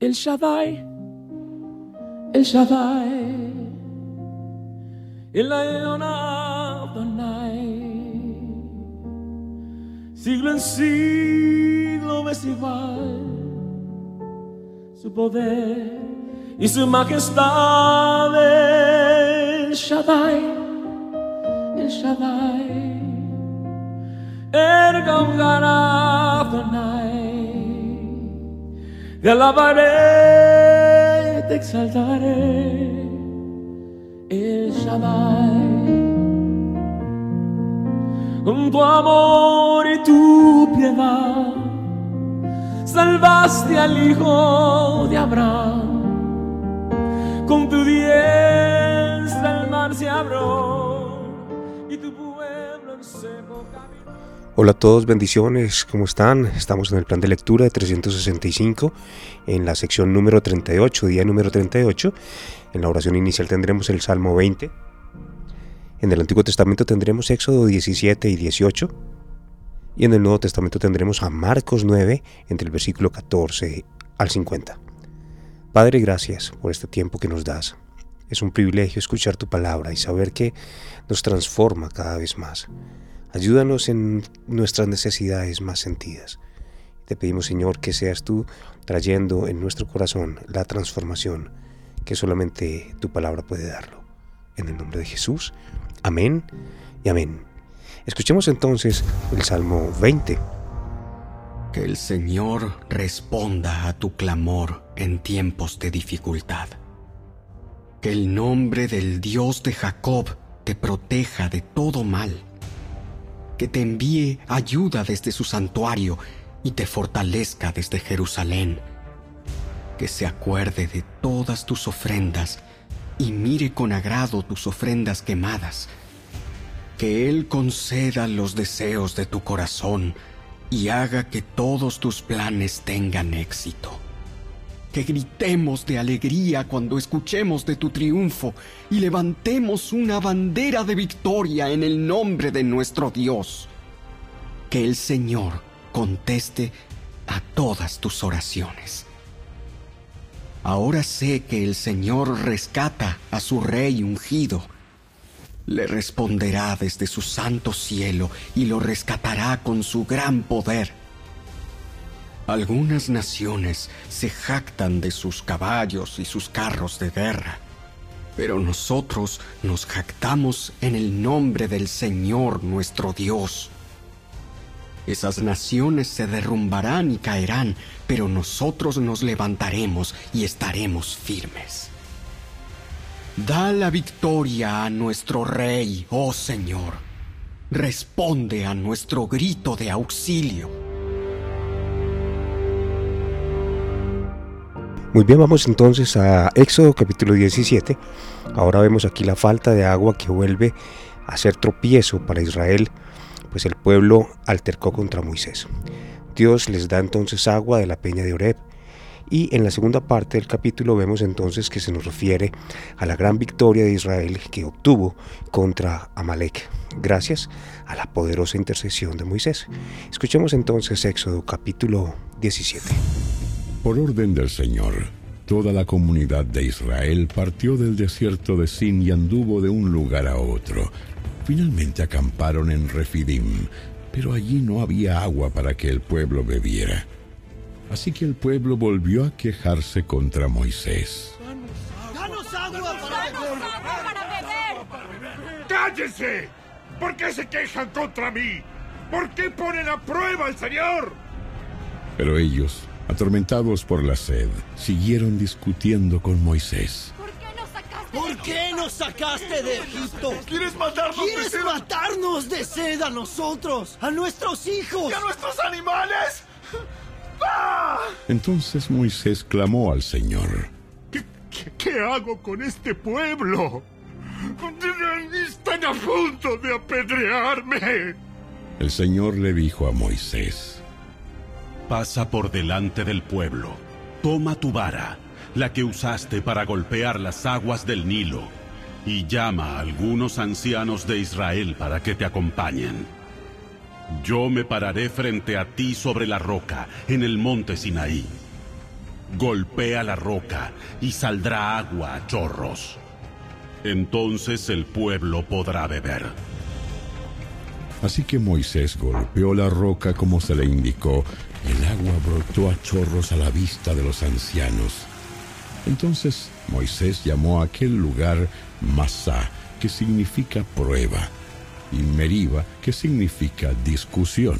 El Shaddai, El Shaddai, El Night. Siglo en siglo ves igual su poder y su majestad. El Shaddai, El Shaddai, El the Night. Te alabaré, te exaltaré, El Shaddai. Con tu amor y tu piedad, salvaste al hijo de Abraham. Con tu diestra el mar se abrió y tu pueblo en seco caminó. Hola a todos, bendiciones, ¿cómo están? Estamos en el plan de lectura de 365, en la sección número 38, día número 38. En la oración inicial tendremos el Salmo 20. En el Antiguo Testamento tendremos Éxodo 17 y 18. Y en el Nuevo Testamento tendremos a Marcos 9, entre el versículo 14 al 50. Padre, gracias por este tiempo que nos das. Es un privilegio escuchar tu palabra y saber que nos transforma cada vez más. Ayúdanos en nuestras necesidades más sentidas. Te pedimos, Señor, que seas tú trayendo en nuestro corazón la transformación que solamente tu palabra puede darlo. En el nombre de Jesús. Amén y amén. Escuchemos entonces el Salmo 20. Que el Señor responda a tu clamor en tiempos de dificultad. Que el nombre del Dios de Jacob te proteja de todo mal. Que te envíe ayuda desde su santuario y te fortalezca desde Jerusalén. Que se acuerde de todas tus ofrendas y mire con agrado tus ofrendas quemadas. Que Él conceda los deseos de tu corazón y haga que todos tus planes tengan éxito. Que gritemos de alegría cuando escuchemos de tu triunfo y levantemos una bandera de victoria en el nombre de nuestro Dios. Que el Señor conteste a todas tus oraciones. Ahora sé que el Señor rescata a su rey ungido. Le responderá desde su santo cielo y lo rescatará con su gran poder. Algunas naciones se jactan de sus caballos y sus carros de guerra, pero nosotros nos jactamos en el nombre del Señor nuestro Dios. Esas naciones se derrumbarán y caerán, pero nosotros nos levantaremos y estaremos firmes. Da la victoria a nuestro Rey, oh Señor. Responde a nuestro grito de auxilio. Muy bien, vamos entonces a Éxodo capítulo 17. Ahora vemos aquí la falta de agua que vuelve a ser tropiezo para Israel, pues el pueblo altercó contra Moisés. Dios les da entonces agua de la peña de Oreb. Y en la segunda parte del capítulo vemos entonces que se nos refiere a la gran victoria de Israel que obtuvo contra Amalek, gracias a la poderosa intercesión de Moisés. Escuchemos entonces Éxodo capítulo 17. Por orden del Señor, toda la comunidad de Israel partió del desierto de Sin y anduvo de un lugar a otro. Finalmente acamparon en Refidim, pero allí no había agua para que el pueblo bebiera. Así que el pueblo volvió a quejarse contra Moisés. ¡Danos agua para beber! ¡Cállense! ¿Por qué se quejan contra mí? ¿Por qué ponen a prueba al Señor? Pero ellos, atormentados por la sed, siguieron discutiendo con Moisés. ¿Por qué nos sacaste? ¿Por qué nos sacaste de Egipto? ¿Quieres matarnos de ¿Quieres sed? matarnos de sed a nosotros, a nuestros hijos? ¿Y a nuestros animales? ¡Ah! Entonces Moisés clamó al Señor. ¿Qué, qué, qué hago con este pueblo? Están a punto de apedrearme. El Señor le dijo a Moisés, Pasa por delante del pueblo. Toma tu vara, la que usaste para golpear las aguas del Nilo, y llama a algunos ancianos de Israel para que te acompañen. Yo me pararé frente a ti sobre la roca, en el monte Sinaí. golpea la roca y saldrá agua a chorros. Entonces el pueblo podrá beber. Así que Moisés golpeó la roca como se le indicó, el agua brotó a chorros a la vista de los ancianos. Entonces Moisés llamó a aquel lugar Masá, que significa prueba, y Meriba, que significa discusión,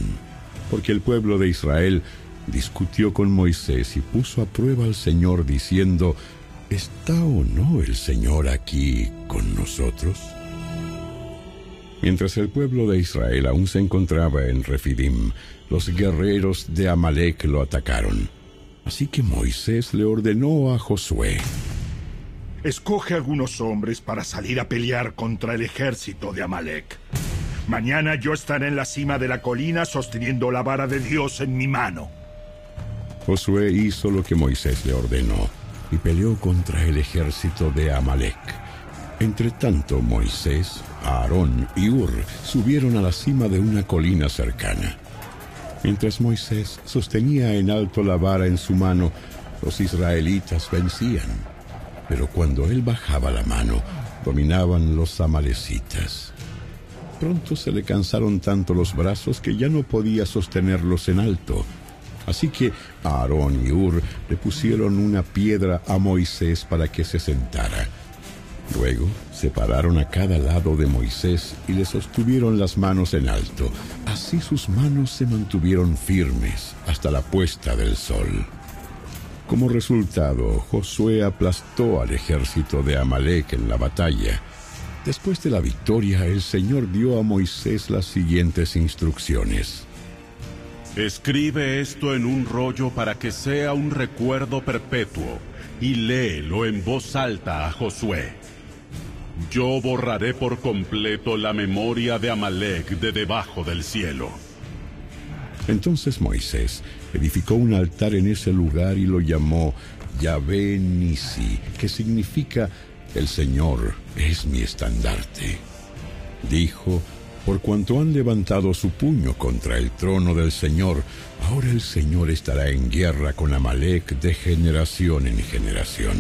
porque el pueblo de Israel discutió con Moisés y puso a prueba al Señor diciendo, ¿está o no el Señor aquí con nosotros? Mientras el pueblo de Israel aún se encontraba en Refidim, los guerreros de Amalek lo atacaron. Así que Moisés le ordenó a Josué, Escoge algunos hombres para salir a pelear contra el ejército de Amalek. Mañana yo estaré en la cima de la colina sosteniendo la vara de Dios en mi mano. Josué hizo lo que Moisés le ordenó y peleó contra el ejército de Amalek. Entretanto, Moisés, Aarón y Ur subieron a la cima de una colina cercana. Mientras Moisés sostenía en alto la vara en su mano, los israelitas vencían. Pero cuando él bajaba la mano, dominaban los amalecitas. Pronto se le cansaron tanto los brazos que ya no podía sostenerlos en alto. Así que Aarón y Ur le pusieron una piedra a Moisés para que se sentara. Luego separaron a cada lado de Moisés y le sostuvieron las manos en alto. Así sus manos se mantuvieron firmes hasta la puesta del sol. Como resultado, Josué aplastó al ejército de Amalek en la batalla. Después de la victoria, el Señor dio a Moisés las siguientes instrucciones. Escribe esto en un rollo para que sea un recuerdo perpetuo y léelo en voz alta a Josué. Yo borraré por completo la memoria de Amalek de debajo del cielo. Entonces Moisés edificó un altar en ese lugar y lo llamó Yahvé Nisi, que significa el Señor es mi estandarte. Dijo, por cuanto han levantado su puño contra el trono del Señor, ahora el Señor estará en guerra con Amalek de generación en generación.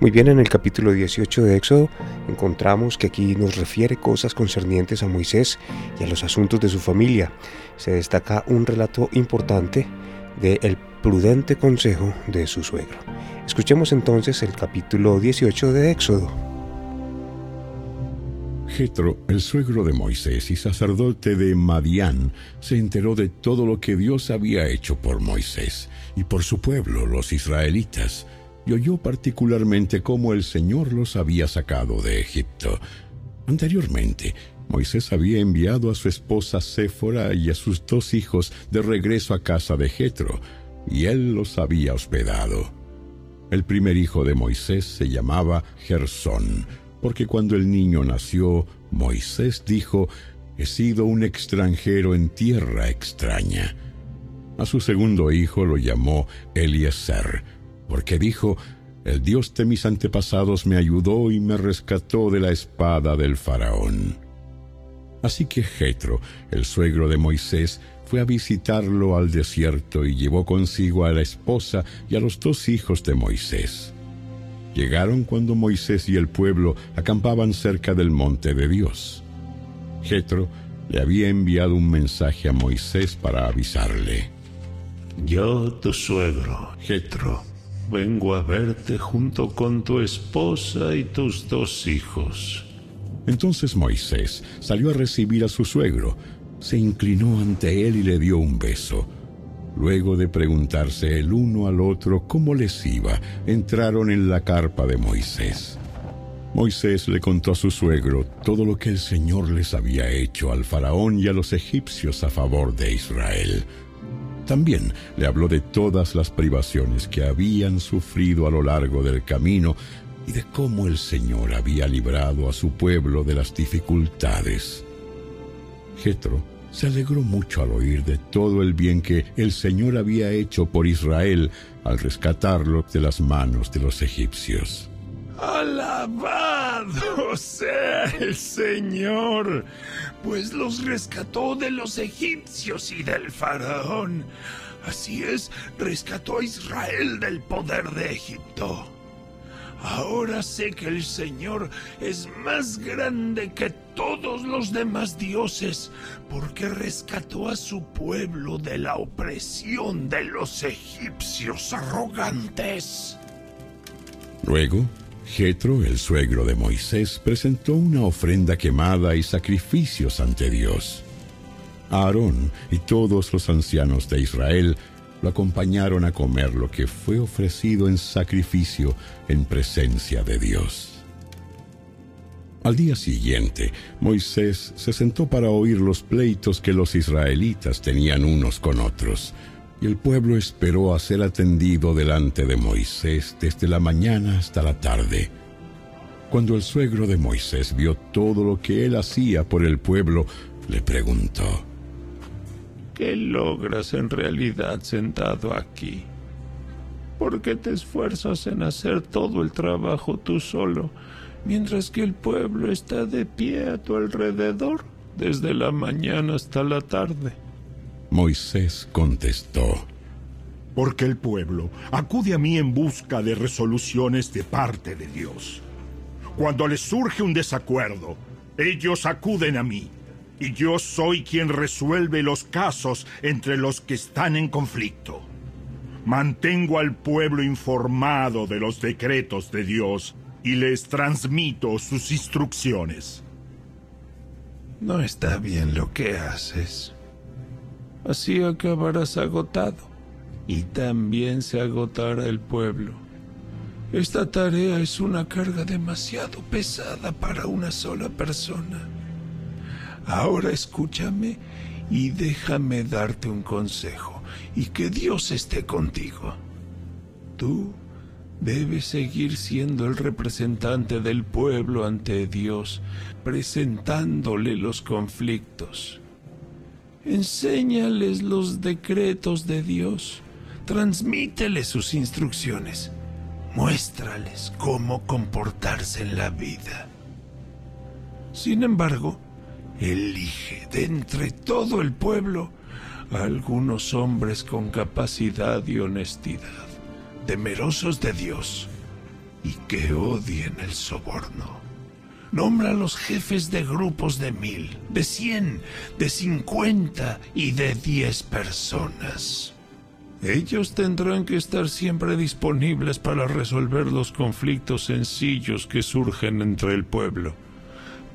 Muy bien, en el capítulo 18 de Éxodo encontramos que aquí nos refiere cosas concernientes a Moisés y a los asuntos de su familia. Se destaca un relato importante del prudente consejo de su suegro. Escuchemos entonces el capítulo 18 de Éxodo. Jetro, el suegro de Moisés y sacerdote de Madián, se enteró de todo lo que Dios había hecho por Moisés y por su pueblo, los israelitas y oyó particularmente cómo el Señor los había sacado de Egipto. Anteriormente, Moisés había enviado a su esposa Séfora y a sus dos hijos de regreso a casa de Jetro, y él los había hospedado. El primer hijo de Moisés se llamaba Gersón, porque cuando el niño nació, Moisés dijo, he sido un extranjero en tierra extraña. A su segundo hijo lo llamó Eliezer, porque dijo, el Dios de mis antepasados me ayudó y me rescató de la espada del faraón. Así que Jetro, el suegro de Moisés, fue a visitarlo al desierto y llevó consigo a la esposa y a los dos hijos de Moisés. Llegaron cuando Moisés y el pueblo acampaban cerca del monte de Dios. Jetro le había enviado un mensaje a Moisés para avisarle. Yo, tu suegro, Jetro, vengo a verte junto con tu esposa y tus dos hijos. Entonces Moisés salió a recibir a su suegro, se inclinó ante él y le dio un beso. Luego de preguntarse el uno al otro cómo les iba, entraron en la carpa de Moisés. Moisés le contó a su suegro todo lo que el Señor les había hecho al faraón y a los egipcios a favor de Israel. También le habló de todas las privaciones que habían sufrido a lo largo del camino y de cómo el Señor había librado a su pueblo de las dificultades. Jetro se alegró mucho al oír de todo el bien que el Señor había hecho por Israel al rescatarlo de las manos de los egipcios. Alabado sea el Señor, pues los rescató de los egipcios y del faraón. Así es, rescató a Israel del poder de Egipto. Ahora sé que el Señor es más grande que todos los demás dioses, porque rescató a su pueblo de la opresión de los egipcios arrogantes. Luego, Jetro, el suegro de Moisés, presentó una ofrenda quemada y sacrificios ante Dios. Aarón y todos los ancianos de Israel lo acompañaron a comer lo que fue ofrecido en sacrificio en presencia de Dios. Al día siguiente, Moisés se sentó para oír los pleitos que los israelitas tenían unos con otros, y el pueblo esperó a ser atendido delante de Moisés desde la mañana hasta la tarde. Cuando el suegro de Moisés vio todo lo que él hacía por el pueblo, le preguntó, ¿Qué logras en realidad sentado aquí? ¿Por qué te esfuerzas en hacer todo el trabajo tú solo, mientras que el pueblo está de pie a tu alrededor desde la mañana hasta la tarde? Moisés contestó, Porque el pueblo acude a mí en busca de resoluciones de parte de Dios. Cuando les surge un desacuerdo, ellos acuden a mí y yo soy quien resuelve los casos entre los que están en conflicto. Mantengo al pueblo informado de los decretos de Dios y les transmito sus instrucciones. No está bien lo que haces. Así acabarás agotado y también se agotará el pueblo. Esta tarea es una carga demasiado pesada para una sola persona. Ahora escúchame y déjame darte un consejo y que Dios esté contigo. Tú debes seguir siendo el representante del pueblo ante Dios, presentándole los conflictos. Enséñales los decretos de Dios, transmíteles sus instrucciones, muéstrales cómo comportarse en la vida. Sin embargo, elige de entre todo el pueblo a algunos hombres con capacidad y honestidad, temerosos de Dios y que odien el soborno. Nombra a los jefes de grupos de mil, de cien, de cincuenta y de diez personas. Ellos tendrán que estar siempre disponibles para resolver los conflictos sencillos que surgen entre el pueblo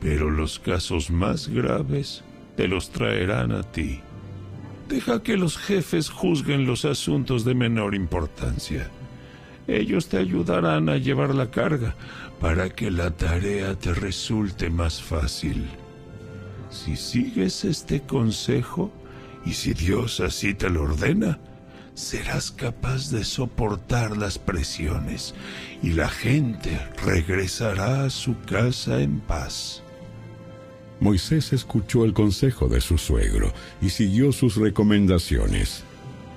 pero los casos más graves te los traerán a ti. Deja que los jefes juzguen los asuntos de menor importancia. Ellos te ayudarán a llevar la carga para que la tarea te resulte más fácil. Si sigues este consejo, y si Dios así te lo ordena, serás capaz de soportar las presiones y la gente regresará a su casa en paz. Moisés escuchó el consejo de su suegro y siguió sus recomendaciones.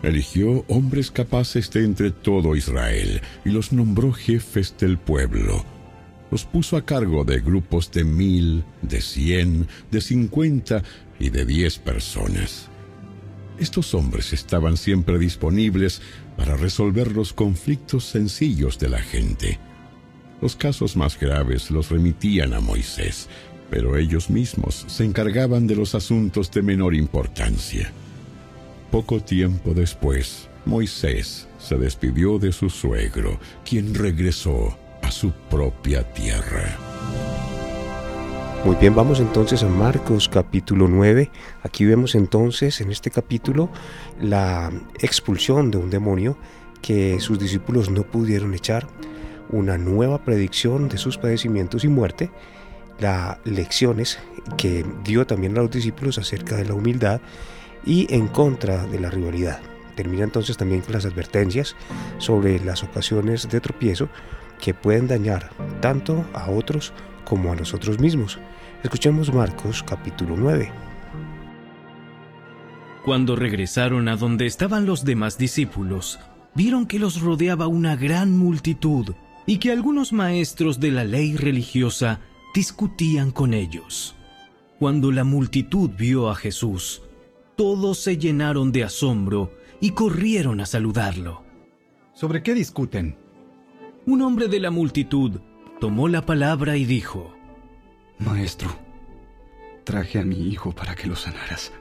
Eligió hombres capaces de entre todo Israel y los nombró jefes del pueblo. Los puso a cargo de grupos de mil, de cien, de cincuenta y de diez personas. Estos hombres estaban siempre disponibles para resolver los conflictos sencillos de la gente. Los casos más graves los remitían a Moisés, pero ellos mismos se encargaban de los asuntos de menor importancia. Poco tiempo después, Moisés se despidió de su suegro, quien regresó su propia tierra. Muy bien, vamos entonces a Marcos capítulo 9. Aquí vemos entonces en este capítulo la expulsión de un demonio que sus discípulos no pudieron echar, una nueva predicción de sus padecimientos y muerte, las lecciones que dio también a los discípulos acerca de la humildad y en contra de la rivalidad. Termina entonces también con las advertencias sobre las ocasiones de tropiezo que pueden dañar tanto a otros como a nosotros mismos. Escuchemos Marcos capítulo 9. Cuando regresaron a donde estaban los demás discípulos, vieron que los rodeaba una gran multitud y que algunos maestros de la ley religiosa discutían con ellos. Cuando la multitud vio a Jesús, todos se llenaron de asombro y corrieron a saludarlo. ¿Sobre qué discuten? Un hombre de la multitud tomó la palabra y dijo, Maestro, traje a mi hijo para que lo sanaras.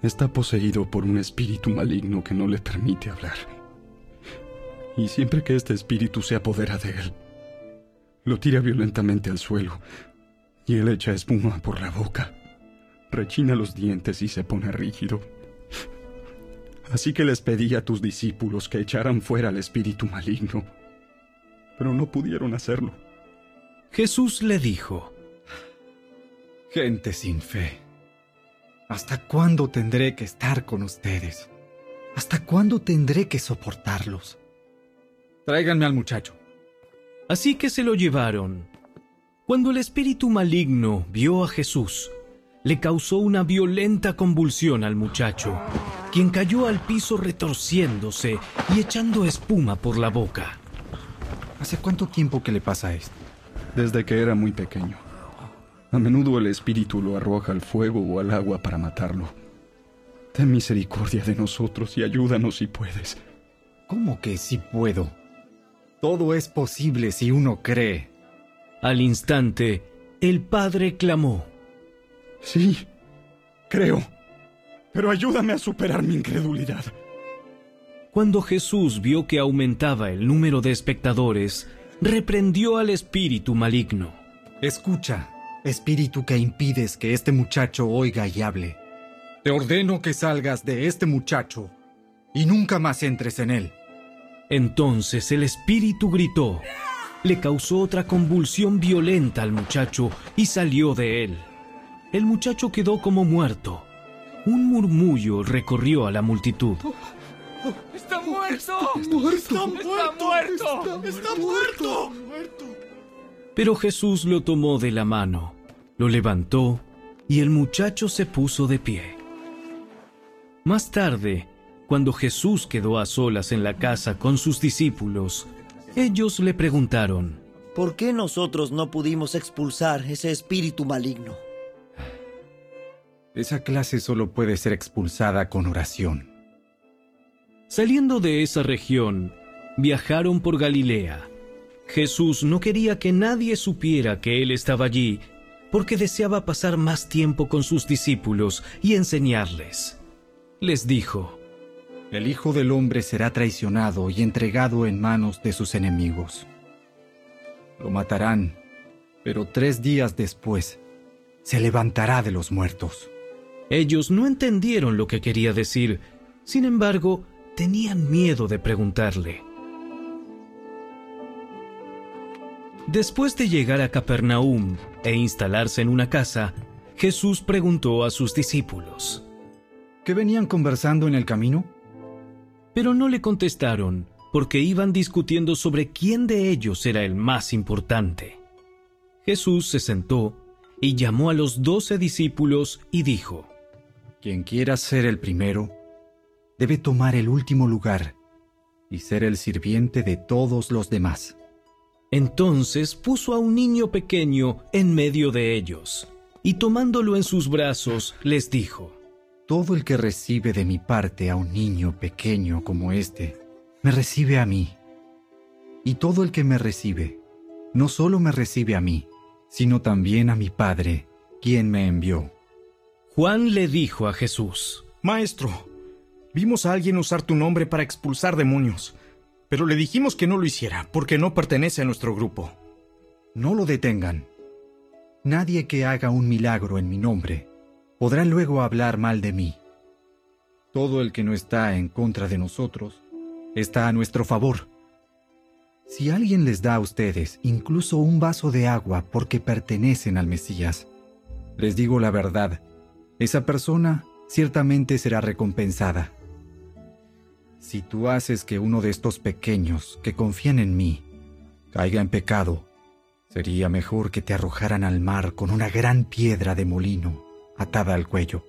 Está poseído por un espíritu maligno que no le permite hablar. Y siempre que este espíritu se apodera de él, lo tira violentamente al suelo y él echa espuma por la boca, rechina los dientes y se pone rígido. Así que les pedí a tus discípulos que echaran fuera al espíritu maligno, pero no pudieron hacerlo. Jesús le dijo, Gente sin fe, ¿hasta cuándo tendré que estar con ustedes? ¿Hasta cuándo tendré que soportarlos? Tráiganme al muchacho. Así que se lo llevaron. Cuando el espíritu maligno vio a Jesús, le causó una violenta convulsión al muchacho, quien cayó al piso retorciéndose y echando espuma por la boca. ¿Hace cuánto tiempo que le pasa esto? Desde que era muy pequeño. A menudo el espíritu lo arroja al fuego o al agua para matarlo. Ten misericordia de nosotros y ayúdanos si puedes. ¿Cómo que si puedo? Todo es posible si uno cree. Al instante, el padre clamó. Sí, creo. Pero ayúdame a superar mi incredulidad. Cuando Jesús vio que aumentaba el número de espectadores, reprendió al espíritu maligno. Escucha, espíritu que impides que este muchacho oiga y hable. Te ordeno que salgas de este muchacho y nunca más entres en él. Entonces el espíritu gritó, le causó otra convulsión violenta al muchacho y salió de él. El muchacho quedó como muerto. Un murmullo recorrió a la multitud. ¡Está muerto! ¡Está muerto! ¡Está muerto! ¡Está muerto! Pero Jesús lo tomó de la mano, lo levantó y el muchacho se puso de pie. Más tarde, cuando Jesús quedó a solas en la casa con sus discípulos, ellos le preguntaron, ¿Por qué nosotros no pudimos expulsar ese espíritu maligno? Esa clase solo puede ser expulsada con oración. Saliendo de esa región, viajaron por Galilea. Jesús no quería que nadie supiera que Él estaba allí, porque deseaba pasar más tiempo con sus discípulos y enseñarles. Les dijo, El Hijo del Hombre será traicionado y entregado en manos de sus enemigos. Lo matarán, pero tres días después se levantará de los muertos. Ellos no entendieron lo que quería decir, sin embargo, tenían miedo de preguntarle. Después de llegar a Capernaum e instalarse en una casa, Jesús preguntó a sus discípulos, ¿Qué venían conversando en el camino? Pero no le contestaron, porque iban discutiendo sobre quién de ellos era el más importante. Jesús se sentó y llamó a los doce discípulos y dijo, Quien quiera ser el primero, debe tomar el último lugar y ser el sirviente de todos los demás. Entonces puso a un niño pequeño en medio de ellos, y tomándolo en sus brazos, les dijo, Todo el que recibe de mi parte a un niño pequeño como este, me recibe a mí. Y todo el que me recibe, no solo me recibe a mí, sino también a mi Padre, quien me envió. Juan le dijo a Jesús, Maestro, vimos a alguien usar tu nombre para expulsar demonios, pero le dijimos que no lo hiciera porque no pertenece a nuestro grupo. No lo detengan. Nadie que haga un milagro en mi nombre podrá luego hablar mal de mí. Todo el que no está en contra de nosotros está a nuestro favor. Si alguien les da a ustedes incluso un vaso de agua porque pertenecen al Mesías, les digo la verdad, esa persona ciertamente será recompensada. Si tú haces que uno de estos pequeños que confían en mí caiga en pecado, sería mejor que te arrojaran al mar con una gran piedra de molino atada al cuello.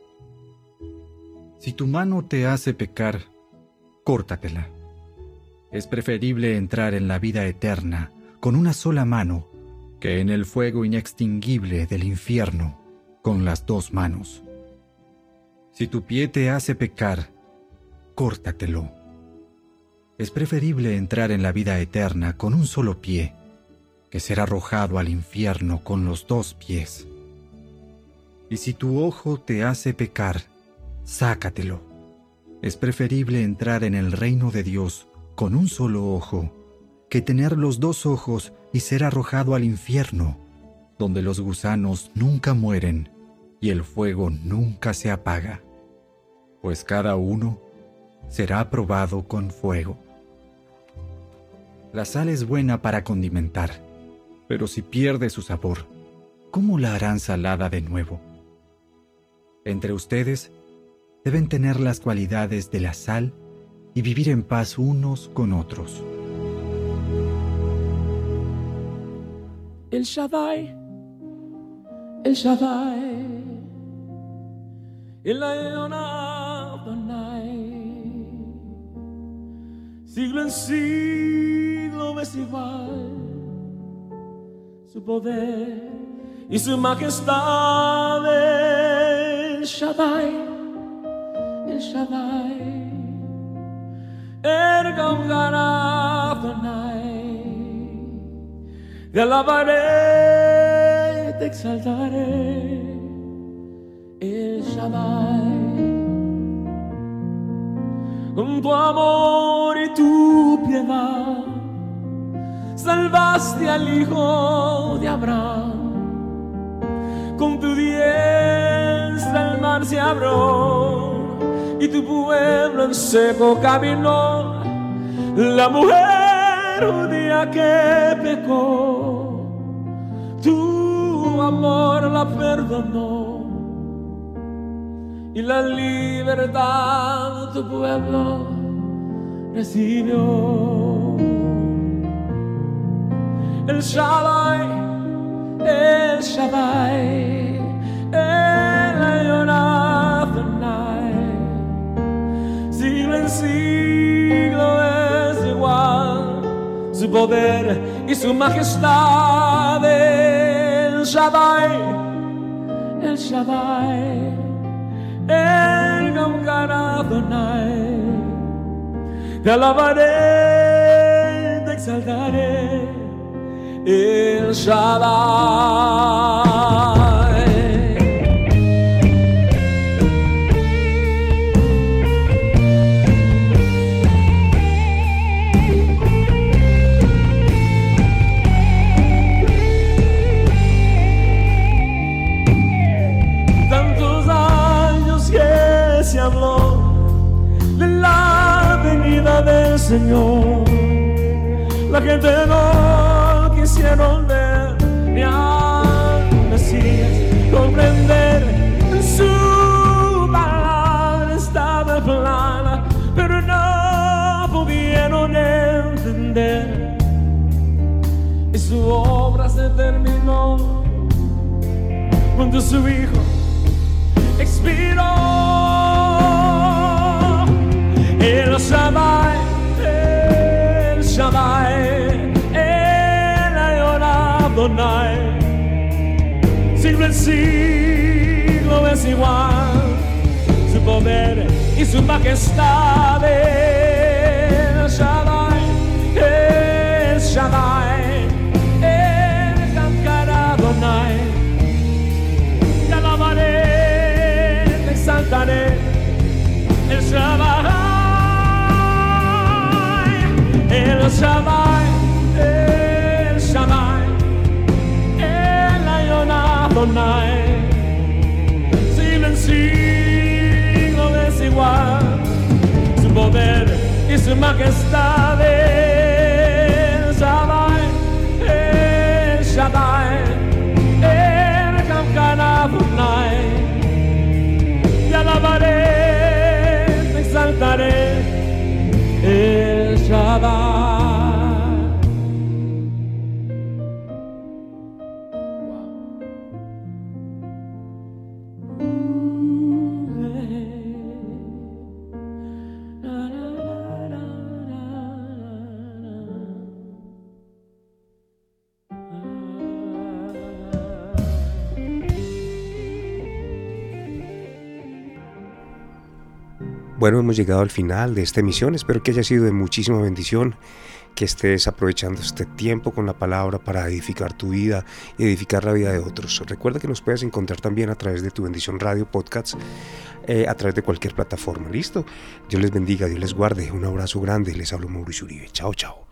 Si tu mano te hace pecar, córtatela. Es preferible entrar en la vida eterna con una sola mano que en el fuego inextinguible del infierno con las dos manos. Si tu pie te hace pecar, córtatelo. Es preferible entrar en la vida eterna con un solo pie que ser arrojado al infierno con los dos pies. Y si tu ojo te hace pecar, sácatelo. Es preferible entrar en el reino de Dios con un solo ojo que tener los dos ojos y ser arrojado al infierno, donde los gusanos nunca mueren y el fuego nunca se apaga, pues cada uno será probado con fuego. La sal es buena para condimentar, pero si pierde su sabor, ¿cómo la harán salada de nuevo? Entre ustedes deben tener las cualidades de la sal y vivir en paz unos con otros. El Shaddai, El Shaddai, El igual su poder y su majestad. El Shaddai, El Shaddai. Ergam Adonai, te alabaré, te exaltaré, el Shaddai. Con tu amor y tu piedad, salvaste al hijo de Abraham. Con tu diestra el mar se abrió y tu pueblo en seco caminó. La mujer judía que pecó, tu amor la perdonó y la libertad tu pueblo recibió. El Shaddai, el Shaddai, el the night siglo en siglo es igual su poder y su majestad. El Shaddai, el Shaddai, el Gamgar Adonai. Te alabaré, te exaltaré, el Shaddai. tantos años que se habló de la venida del Señor. La gente no quisieron ver ni al comprender. Su palabra estaba plana, pero no pudieron entender. Y su obra se terminó cuando su hijo expiró. El Shaddai, el En siglo es igual su poder y su majestad. Y Bueno, hemos llegado al final de esta emisión. Espero que haya sido de muchísima bendición que estés aprovechando este tiempo con la palabra para edificar tu vida y edificar la vida de otros. Recuerda que nos puedes encontrar también a través de tu bendición radio podcasts, eh, a través de cualquier plataforma. ¿Listo? Dios les bendiga, Dios les guarde. Un abrazo grande. Les hablo Mauricio Uribe. Chao, chao.